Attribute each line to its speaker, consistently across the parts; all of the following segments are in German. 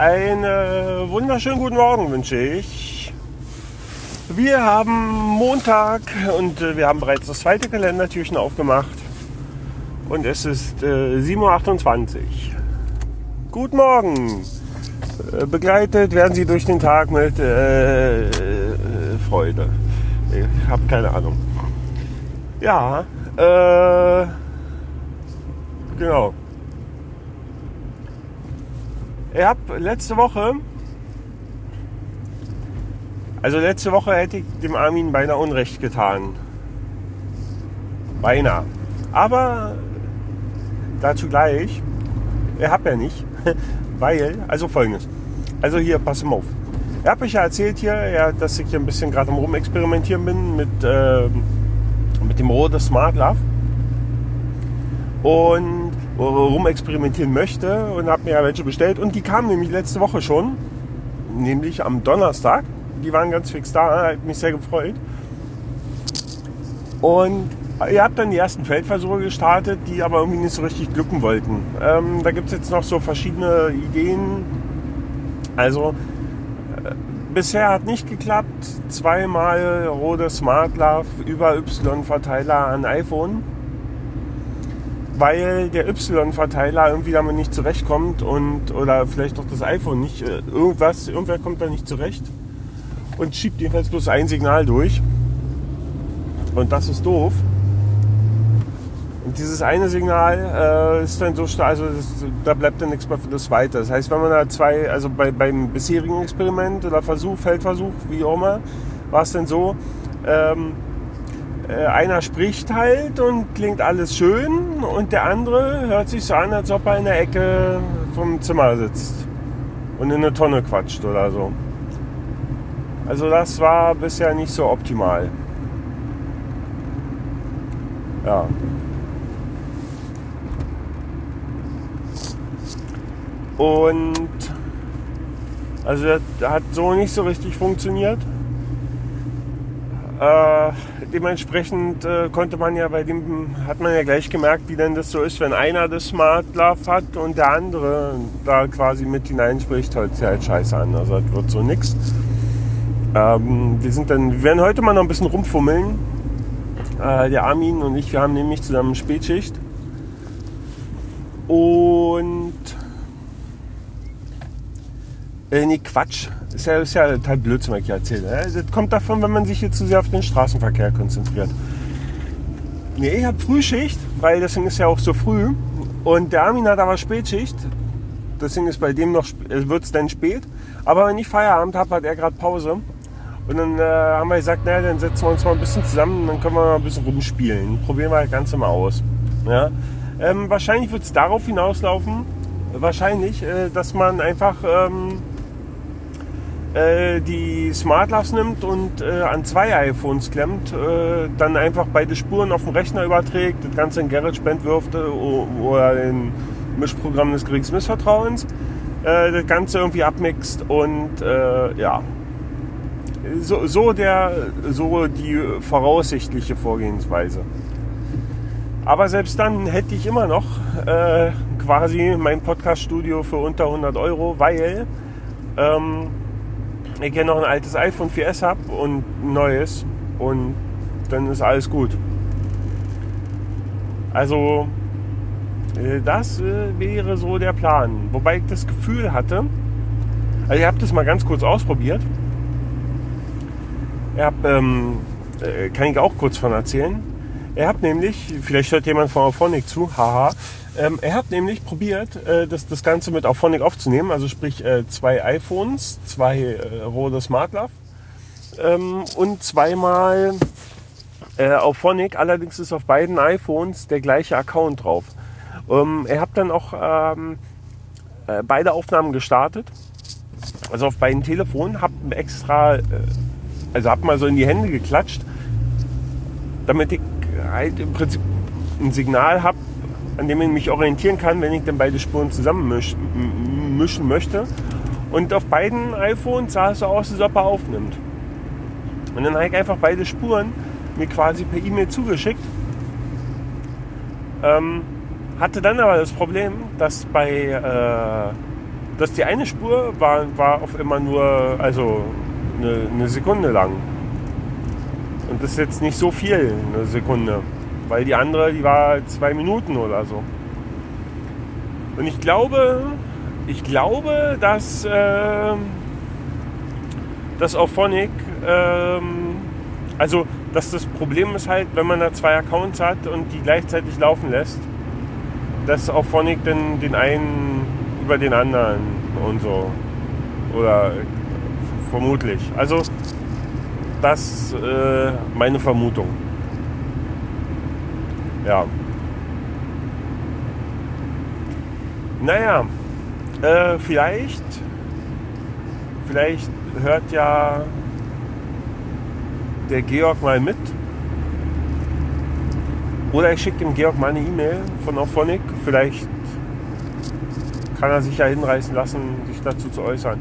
Speaker 1: Einen wunderschönen guten Morgen wünsche ich. Wir haben Montag und äh, wir haben bereits das zweite Kalendertürchen aufgemacht. Und es ist äh, 7.28 Uhr. Guten Morgen. Äh, begleitet werden Sie durch den Tag mit äh, äh, Freude. Ich habe keine Ahnung. Ja, äh, genau. Ich habe letzte Woche, also letzte Woche hätte ich dem Armin beinahe Unrecht getan. Beinahe. Aber dazu gleich. Er hat ja nicht. Weil, also folgendes. Also hier, pass mal auf. Er hat mich ja erzählt hier, ja, dass ich hier ein bisschen gerade am Rumexperimentieren bin mit, äh, mit dem Rode Smart Love. Und rumexperimentieren möchte und habe mir ja welche bestellt. Und die kamen nämlich letzte Woche schon, nämlich am Donnerstag. Die waren ganz fix da, hat mich sehr gefreut. Und ihr habt dann die ersten Feldversuche gestartet, die aber irgendwie nicht so richtig glücken wollten. Ähm, da gibt es jetzt noch so verschiedene Ideen. Also äh, bisher hat nicht geklappt. Zweimal Rode Smart Love über Y-Verteiler an iPhone weil der Y-Verteiler irgendwie damit nicht zurechtkommt und oder vielleicht auch das iPhone nicht. Äh, irgendwas, irgendwer kommt da nicht zurecht und schiebt jedenfalls bloß ein Signal durch. Und das ist doof. Und dieses eine Signal äh, ist dann so stark, also das, da bleibt dann nichts mehr für das zweite. Das heißt, wenn man da zwei, also bei, beim bisherigen Experiment oder Versuch, Feldversuch, wie auch immer, war es dann so, ähm, äh, einer spricht halt und klingt alles schön und der andere hört sich so an, als ob er in der Ecke vom Zimmer sitzt und in eine Tonne quatscht oder so. Also das war bisher nicht so optimal. Ja. Und also das hat so nicht so richtig funktioniert. Äh, dementsprechend äh, konnte man ja bei dem, hat man ja gleich gemerkt, wie denn das so ist, wenn einer das Smart Love hat und der andere da quasi mit hineinspricht, hört sich halt scheiße an. Also das wird so nix. Ähm, wir sind dann, wir werden heute mal noch ein bisschen rumfummeln. Äh, der Armin und ich, wir haben nämlich zusammen Spätschicht. Und äh, nee, Quatsch. Ist ja, ist ja total Blödsinn, was ich erzähle. Das kommt davon, wenn man sich hier zu sehr auf den Straßenverkehr konzentriert. Nee, ich habe Frühschicht, weil deswegen ist ja auch so früh. Und der Armin hat aber Spätschicht. Deswegen ist bei dem noch, äh, wird es dann spät. Aber wenn ich Feierabend habe, hat er gerade Pause. Und dann äh, haben wir gesagt, naja, dann setzen wir uns mal ein bisschen zusammen und dann können wir mal ein bisschen rumspielen. Probieren wir das Ganze mal aus. Ja? Ähm, wahrscheinlich wird es darauf hinauslaufen, wahrscheinlich, äh, dass man einfach ähm, äh, die Smart nimmt und äh, an zwei iPhones klemmt, äh, dann einfach beide Spuren auf den Rechner überträgt, das Ganze in GarageBand wirft äh, oder in Mischprogramm des geringen Missvertrauens, äh, das Ganze irgendwie abmixt und ja, so, so, der, so die voraussichtliche Vorgehensweise. Aber selbst dann hätte ich immer noch äh, quasi mein Podcast-Studio für unter 100 Euro, weil ähm, ich ja noch ein altes iPhone 4S habe und ein neues und dann ist alles gut. Also äh, das äh, wäre so der Plan. Wobei ich das Gefühl hatte, also ich habe das mal ganz kurz ausprobiert. Ich hab, ähm, äh, kann ich auch kurz von erzählen. Er hat nämlich, vielleicht hört jemand von Auphonic zu, haha, ähm, er hat nämlich probiert, äh, das, das Ganze mit Auphonic aufzunehmen, also sprich äh, zwei iPhones, zwei äh, Rode Smart Love ähm, und zweimal äh, Auphonic. Allerdings ist auf beiden iPhones der gleiche Account drauf. Ähm, er hat dann auch ähm, äh, beide Aufnahmen gestartet, also auf beiden Telefonen, hab extra, äh, also hab mal so in die Hände geklatscht, damit ich im Prinzip ein Signal habe, an dem ich mich orientieren kann, wenn ich dann beide Spuren zusammen mischen möchte. Und auf beiden iPhones sah es so aus, als ob er aufnimmt. Und dann habe ich einfach beide Spuren mir quasi per E-Mail zugeschickt. Ähm, hatte dann aber das Problem, dass bei, äh, dass die eine Spur war, war auf immer nur, also eine, eine Sekunde lang. Das ist jetzt nicht so viel, eine Sekunde. Weil die andere, die war zwei Minuten oder so. Und ich glaube, ich glaube, dass, äh, dass Auphonic, äh, also dass das Problem ist halt, wenn man da zwei Accounts hat und die gleichzeitig laufen lässt, dass Auphonic dann den einen über den anderen und so. Oder vermutlich. Also das äh, meine Vermutung. Ja. Naja, äh, vielleicht, vielleicht hört ja der Georg mal mit. Oder ich schicke dem Georg mal eine E-Mail von Auphonic. Vielleicht kann er sich ja hinreißen lassen, sich dazu zu äußern.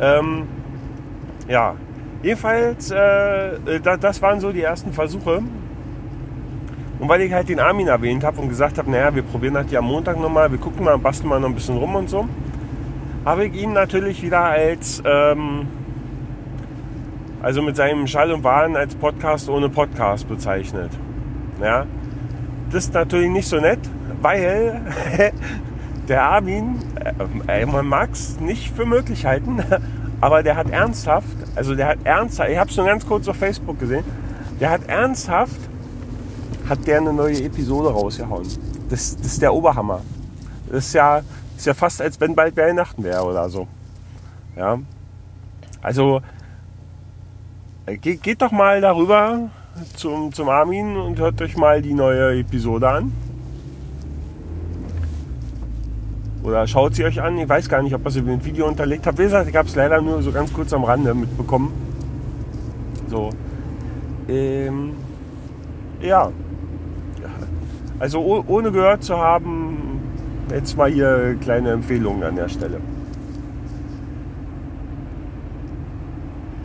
Speaker 1: Ähm, ja, jedenfalls, äh, das waren so die ersten Versuche. Und weil ich halt den Armin erwähnt habe und gesagt habe, naja, wir probieren das ja am Montag nochmal, wir gucken mal, basteln mal noch ein bisschen rum und so, habe ich ihn natürlich wieder als, ähm, also mit seinem Schall und Wahn als Podcast ohne Podcast bezeichnet. Ja, das ist natürlich nicht so nett, weil der Armin, äh, man mag es nicht für möglich halten, aber der hat ernsthaft, also der hat ernsthaft, ich habe es schon ganz kurz auf Facebook gesehen, der hat ernsthaft, hat der eine neue Episode rausgehauen. Das, das ist der Oberhammer. Das ist ja, ist ja fast, als wenn bald Weihnachten wäre oder so. Ja. Also, äh, geht, geht doch mal darüber zum, zum Armin und hört euch mal die neue Episode an. Oder schaut sie euch an. Ich weiß gar nicht, ob ihr sie mit Video unterlegt habt. Wie gesagt, ich habe es leider nur so ganz kurz am Rande mitbekommen. So. Ähm, ja. Also oh, ohne gehört zu haben, jetzt mal hier kleine Empfehlungen an der Stelle.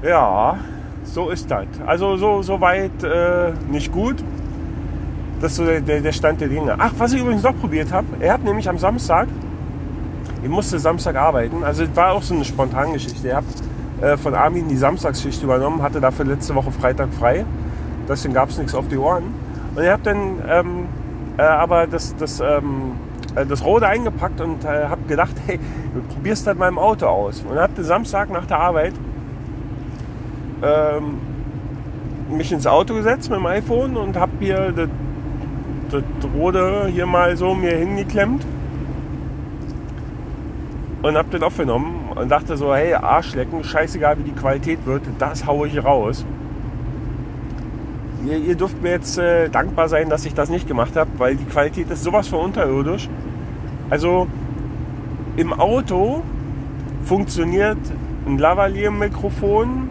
Speaker 1: Ja, so ist das. Also so, so weit äh, nicht gut. Das ist so der, der Stand der Dinge. Ach, was ich übrigens noch probiert habe, er hat nämlich am Samstag ich musste Samstag arbeiten. Also es war auch so eine spontane Geschichte. Ich habe äh, von Armin die Samstagsschicht übernommen, hatte dafür letzte Woche Freitag frei. Deswegen gab es nichts auf die Ohren. Und ich habe dann ähm, äh, aber das, das, ähm, äh, das Rode eingepackt und äh, habe gedacht, hey, probierst das mal im Auto aus. Und habe Samstag nach der Arbeit ähm, mich ins Auto gesetzt mit dem iPhone und habe hier das, das Rode hier mal so mir hingeklemmt und habe den aufgenommen und dachte so, hey, Arschlecken, scheißegal wie die Qualität wird, das haue ich raus. Ihr, ihr dürft mir jetzt äh, dankbar sein, dass ich das nicht gemacht habe, weil die Qualität ist sowas von unterirdisch. Also im Auto funktioniert ein Lavalier-Mikrofon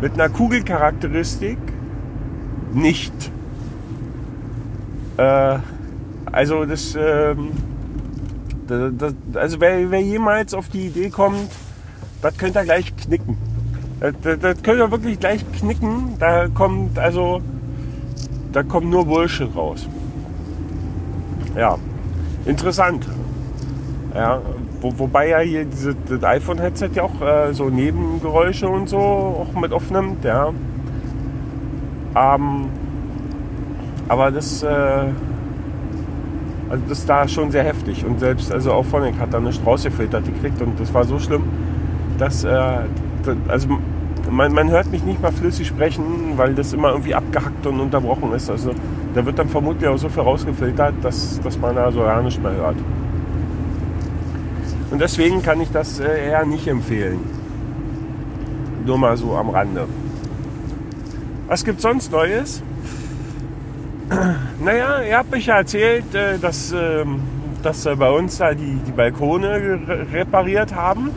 Speaker 1: mit einer Kugelcharakteristik nicht. Äh, also das... Ähm, das, das, also wer, wer, jemals auf die Idee kommt, das könnt ihr gleich knicken. Das, das, könnt ihr wirklich gleich knicken. Da kommt also, da kommt nur Bullshit raus. Ja, interessant. Ja, wo, wobei ja hier diese, das iPhone-Headset ja auch äh, so Nebengeräusche und so auch mit aufnimmt, ja. Ähm, aber das äh, also das ist da schon sehr heftig. Und selbst, also auch Phonic hat da nicht rausgefiltert gekriegt und das war so schlimm, dass, äh, also man, man hört mich nicht mal flüssig sprechen, weil das immer irgendwie abgehackt und unterbrochen ist. Also da wird dann vermutlich auch so viel rausgefiltert, dass, dass man da so gar nicht mehr hört. Und deswegen kann ich das äh, eher nicht empfehlen. Nur mal so am Rande. Was gibt sonst Neues? Naja, ihr habt mich ja erzählt, äh, dass, ähm, dass bei uns da die, die Balkone repariert haben.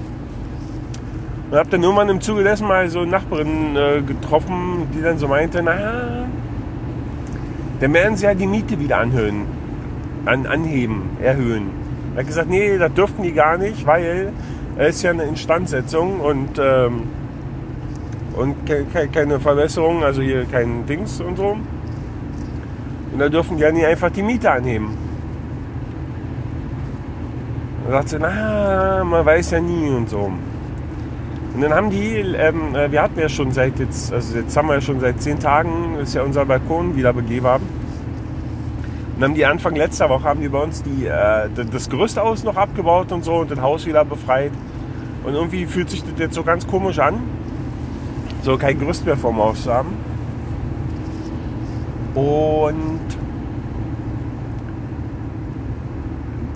Speaker 1: Und habt dann nur mal im Zuge dessen mal so Nachbarin äh, getroffen, die dann so meinte, naja, dann werden sie ja die Miete wieder anhöhen, an, anheben, erhöhen. Er hat gesagt, nee, das dürften die gar nicht, weil es ist ja eine Instandsetzung und, ähm, und keine Verbesserung, also hier kein Dings und so. Und da dürfen die ja nicht einfach die Miete anheben. Und sagt sie, na, man weiß ja nie und so. Und dann haben die, ähm, äh, wir hatten ja schon seit jetzt, also jetzt haben wir ja schon seit zehn Tagen, ist ja unser Balkon wieder begehbar. Und haben die Anfang letzter Woche haben die bei uns die, äh, das Gerüst aus noch abgebaut und so und das Haus wieder befreit. Und irgendwie fühlt sich das jetzt so ganz komisch an, so kein Gerüst mehr vorm Haus zu haben. Und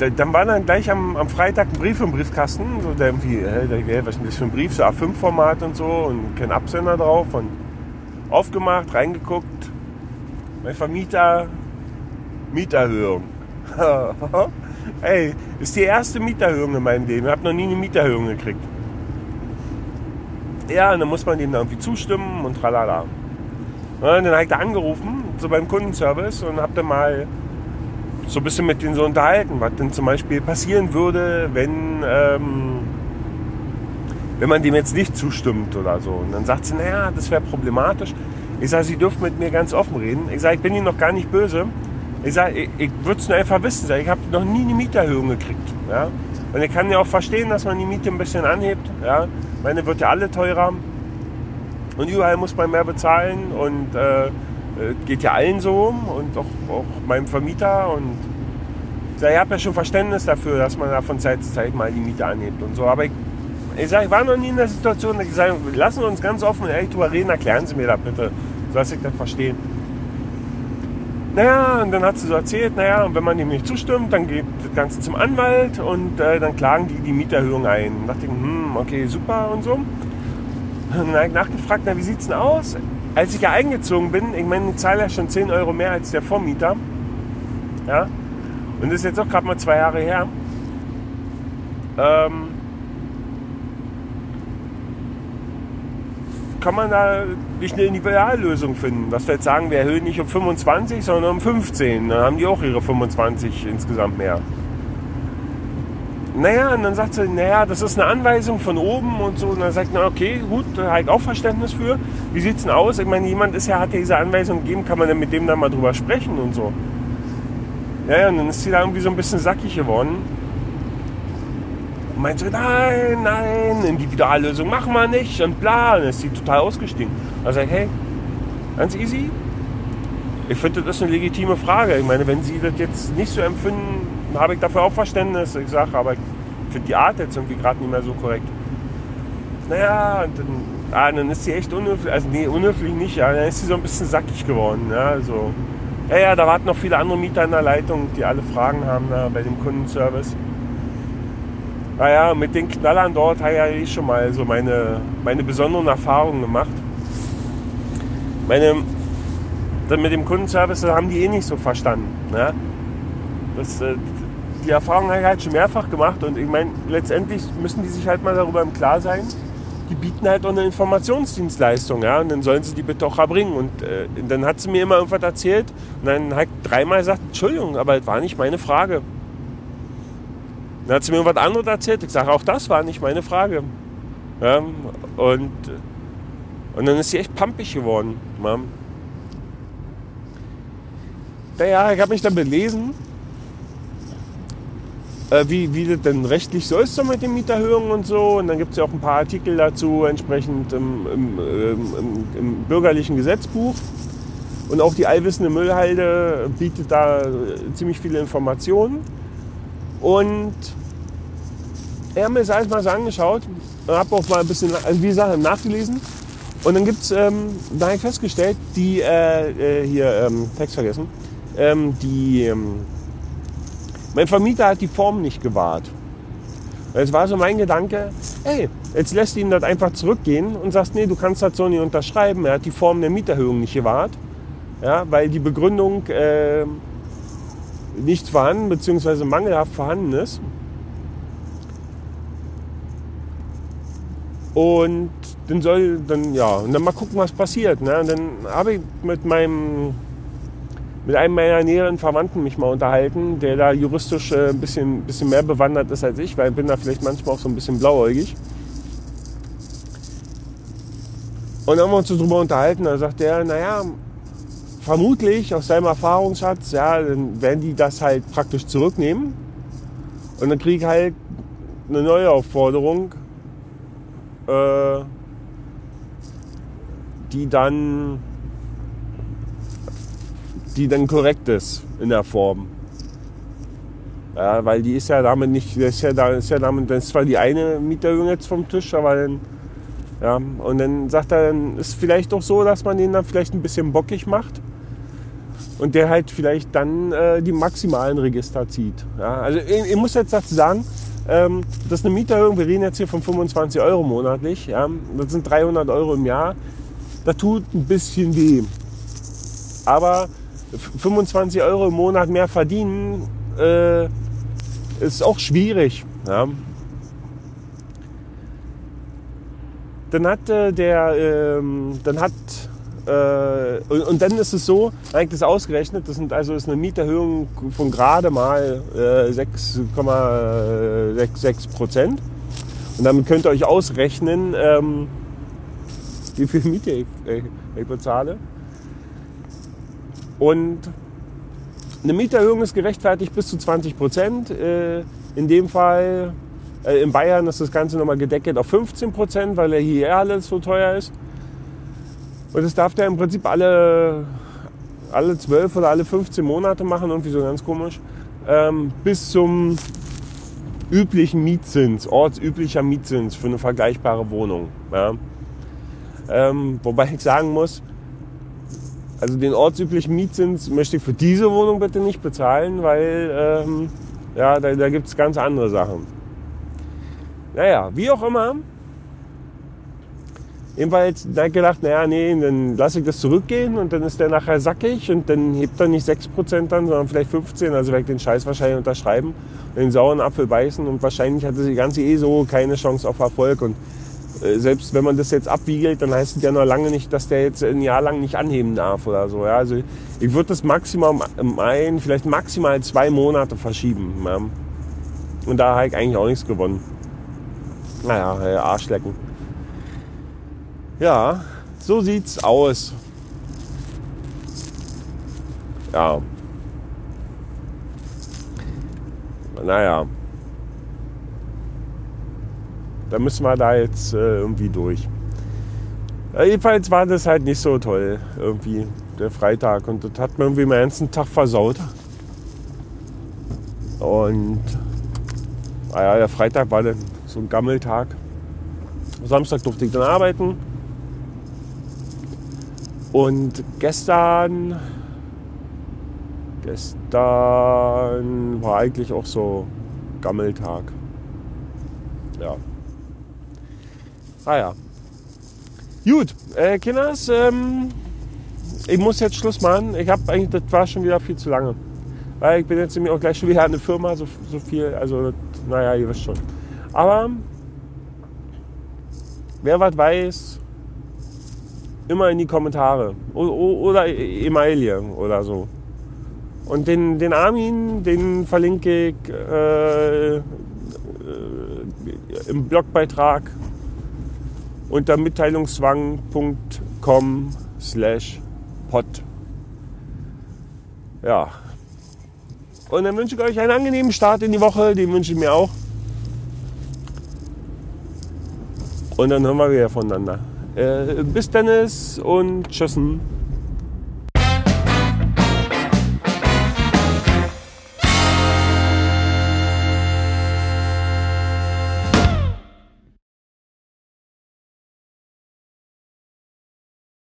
Speaker 1: dann war dann gleich am, am, Freitag ein Brief im Briefkasten, so der irgendwie, äh, was ist das für ein Brief, so A5-Format und so und kein Absender drauf und aufgemacht, reingeguckt. Mein Vermieter, Mieterhöhung. Ey, ist die erste Mieterhöhung in meinem Leben. Ich habe noch nie eine Mieterhöhung gekriegt. Ja, und dann muss man dem irgendwie zustimmen und tralala. Und dann habe ich da angerufen, so beim Kundenservice und habe dann mal so ein bisschen mit denen so unterhalten, was denn zum Beispiel passieren würde, wenn, ähm, wenn man dem jetzt nicht zustimmt oder so. Und dann sagt sie, naja, das wäre problematisch. Ich sage, Sie dürfen mit mir ganz offen reden. Ich sage, ich bin Ihnen noch gar nicht böse. Ich sage, ich, ich würde es nur einfach wissen. Ich habe noch nie eine Mieterhöhung gekriegt. Ja? Und ich kann ja auch verstehen, dass man die Miete ein bisschen anhebt. Ja? Meine wird ja alle teurer. Und überall muss man mehr bezahlen. Und äh, geht ja allen so und auch, auch meinem Vermieter. Und ich habe ja schon Verständnis dafür, dass man da von Zeit zu Zeit mal die Miete anhebt und so. Aber ich, ich, sag, ich war noch nie in der Situation, dass ich sage, lassen wir uns ganz offen und ehrlich drüber reden, erklären Sie mir da bitte, so dass ich das verstehe. Naja, und dann hat sie so erzählt, naja, und wenn man dem nicht zustimmt, dann geht das Ganze zum Anwalt und äh, dann klagen die die Mieterhöhung ein. Und dachte ich, hm, okay, super und so. Und dann habe ich nachgefragt, na, wie sieht es denn aus? Als ich ja eingezogen bin, ich meine, ich zahle ja schon 10 Euro mehr als der Vormieter. Ja. Und das ist jetzt auch gerade mal zwei Jahre her. Ähm, kann man da nicht eine Individuallösung finden, dass wir jetzt sagen, wir erhöhen nicht um 25, sondern um 15. Dann haben die auch ihre 25 insgesamt mehr. Naja, und dann sagt sie, naja, das ist eine Anweisung von oben und so. Und dann sagt man, okay, gut, da habe ich auch Verständnis für. Wie sieht es denn aus? Ich meine, jemand ist ja, hat ja diese Anweisung gegeben, kann man dann mit dem dann mal drüber sprechen und so. Ja, und dann ist sie da irgendwie so ein bisschen sackig geworden. Und meinte, nein, nein, Individuallösung machen wir nicht und bla. Und dann ist sie total ausgestiegen. Also ich, hey, ganz easy. Ich finde, das ist eine legitime Frage. Ich meine, wenn Sie das jetzt nicht so empfinden, habe ich dafür auch Verständnis. Ich sage, aber ich finde die Art jetzt irgendwie gerade nicht mehr so korrekt. Naja, und dann, ah, dann ist sie echt unhöflich. Also, nee, unhöflich nicht. Ja, dann ist sie so ein bisschen sackig geworden. Ja, also, ja, ja, da warten noch viele andere Mieter in der Leitung, die alle Fragen haben da bei dem Kundenservice. Naja, mit den Knallern dort habe ich eh schon mal so meine, meine besonderen Erfahrungen gemacht. Meine, mit dem Kundenservice haben die eh nicht so verstanden. Ne? Das, äh, die Erfahrung habe ich halt schon mehrfach gemacht und ich meine, letztendlich müssen die sich halt mal darüber im Klar sein. Die bieten halt auch eine Informationsdienstleistung, ja, und dann sollen sie die bitte auch erbringen. Und äh, dann hat sie mir immer irgendwas erzählt und dann hat dreimal gesagt, Entschuldigung, aber das war nicht meine Frage. Dann hat sie mir irgendwas anderes erzählt. Ich sage, auch das war nicht meine Frage. Ja, und, und dann ist sie echt pampig geworden. Ja. Naja, ich habe mich dann belesen äh, wie, wie das denn rechtlich so ist so mit den Mieterhöhungen und so. Und dann gibt es ja auch ein paar Artikel dazu entsprechend im, im, im, im, bürgerlichen Gesetzbuch. Und auch die allwissende Müllhalde bietet da ziemlich viele Informationen. Und er hat mir das alles mal so angeschaut und habe auch mal ein bisschen, wie gesagt, nachgelesen. Und dann gibt es, ähm, da habe ich festgestellt, die, äh, äh, hier, ähm, Text vergessen, ähm, die, ähm, mein Vermieter hat die Form nicht gewahrt. Es war so mein Gedanke, ey, jetzt lässt ihn das einfach zurückgehen und sagst, nee, du kannst das so nicht unterschreiben. Er hat die Form der Mieterhöhung nicht gewahrt, ja, weil die Begründung äh, nicht vorhanden bzw. mangelhaft vorhanden ist. Und dann soll dann ja und dann mal gucken, was passiert. Ne? Und dann habe ich mit meinem mit einem meiner näheren Verwandten mich mal unterhalten, der da juristisch äh, ein bisschen, bisschen mehr bewandert ist als ich, weil ich bin da vielleicht manchmal auch so ein bisschen blauäugig. Und dann haben wir uns so drüber unterhalten, da sagt der, naja, vermutlich aus seinem Erfahrungsschatz, ja, dann werden die das halt praktisch zurücknehmen Und dann kriege ich halt eine neue Aufforderung, äh, die dann die dann korrekt ist in der Form. Ja, weil die ist ja damit nicht, das ist ja, da, ist ja damit, das ist zwar die eine Mieterhöhung jetzt vom Tisch, aber dann, ja, und dann sagt er, dann ist vielleicht auch so, dass man den dann vielleicht ein bisschen bockig macht und der halt vielleicht dann äh, die maximalen Register zieht. Ja, also ich, ich, muss jetzt dazu sagen, ähm, das ist eine Mieterhöhung, wir reden jetzt hier von 25 Euro monatlich, ja, das sind 300 Euro im Jahr, das tut ein bisschen weh. Aber 25 Euro im Monat mehr verdienen, äh, ist auch schwierig. Ja. Dann hat äh, der, ähm, dann hat äh, und, und, dann ist es so, eigentlich das ausgerechnet, das sind also ist eine Mieterhöhung von gerade mal äh, 6,66 Prozent. Und damit könnt ihr euch ausrechnen, ähm, wie viel Miete ich, ich bezahle. Und eine Mieterhöhung ist gerechtfertigt bis zu 20 Prozent. Äh, in dem Fall, äh, in Bayern ist das Ganze nochmal gedeckelt auf 15 Prozent, weil er hier alles so teuer ist. Und das darf der im Prinzip alle, alle 12 oder alle 15 Monate machen, irgendwie so ganz komisch. Ähm, bis zum üblichen Mietzins, ortsüblicher Mietzins für eine vergleichbare Wohnung. Ja. Ähm, wobei ich sagen muss, also den ortsüblichen Mietzins möchte ich für diese Wohnung bitte nicht bezahlen, weil ähm, ja, da, da gibt es ganz andere Sachen. Naja, wie auch immer. Jedenfalls da gedacht, naja, nee, dann lasse ich das zurückgehen und dann ist der nachher sackig und dann hebt er nicht 6% dann, sondern vielleicht 15%. Also werde ich den Scheiß wahrscheinlich unterschreiben und den sauren Apfel beißen und wahrscheinlich hatte die ganze eh so keine Chance auf Erfolg und selbst wenn man das jetzt abwiegelt, dann heißt es ja noch lange nicht, dass der jetzt ein Jahr lang nicht anheben darf oder so. Ja, also ich würde das maximal ein, vielleicht maximal zwei Monate verschieben. Ja. Und da habe ich eigentlich auch nichts gewonnen. Naja, Arschlecken. Ja, so sieht's aus. Ja. Naja da müssen wir da jetzt äh, irgendwie durch. Ja, jedenfalls war das halt nicht so toll, irgendwie, der Freitag. Und das hat mir irgendwie meinen ganzen Tag versaut. Und naja, der Freitag war dann so ein Gammeltag. Samstag durfte ich dann arbeiten. Und gestern, gestern war eigentlich auch so Gammeltag. Ja. Ah ja. Gut, äh, Kinders, ähm, ich muss jetzt Schluss machen. Ich habe eigentlich, das war schon wieder viel zu lange. Weil ich bin jetzt nämlich auch gleich schon wieder an der Firma, so, so viel, also, naja, ihr wisst schon. Aber, wer was weiß, immer in die Kommentare. O oder E-Mail oder so. Und den, den Armin, den verlinke ich äh, äh, im Blogbeitrag unter mitteilungszwang.com slash pod. Ja. Und dann wünsche ich euch einen angenehmen Start in die Woche, den wünsche ich mir auch. Und dann hören wir wieder voneinander. Äh, bis Dennis und tschüssen.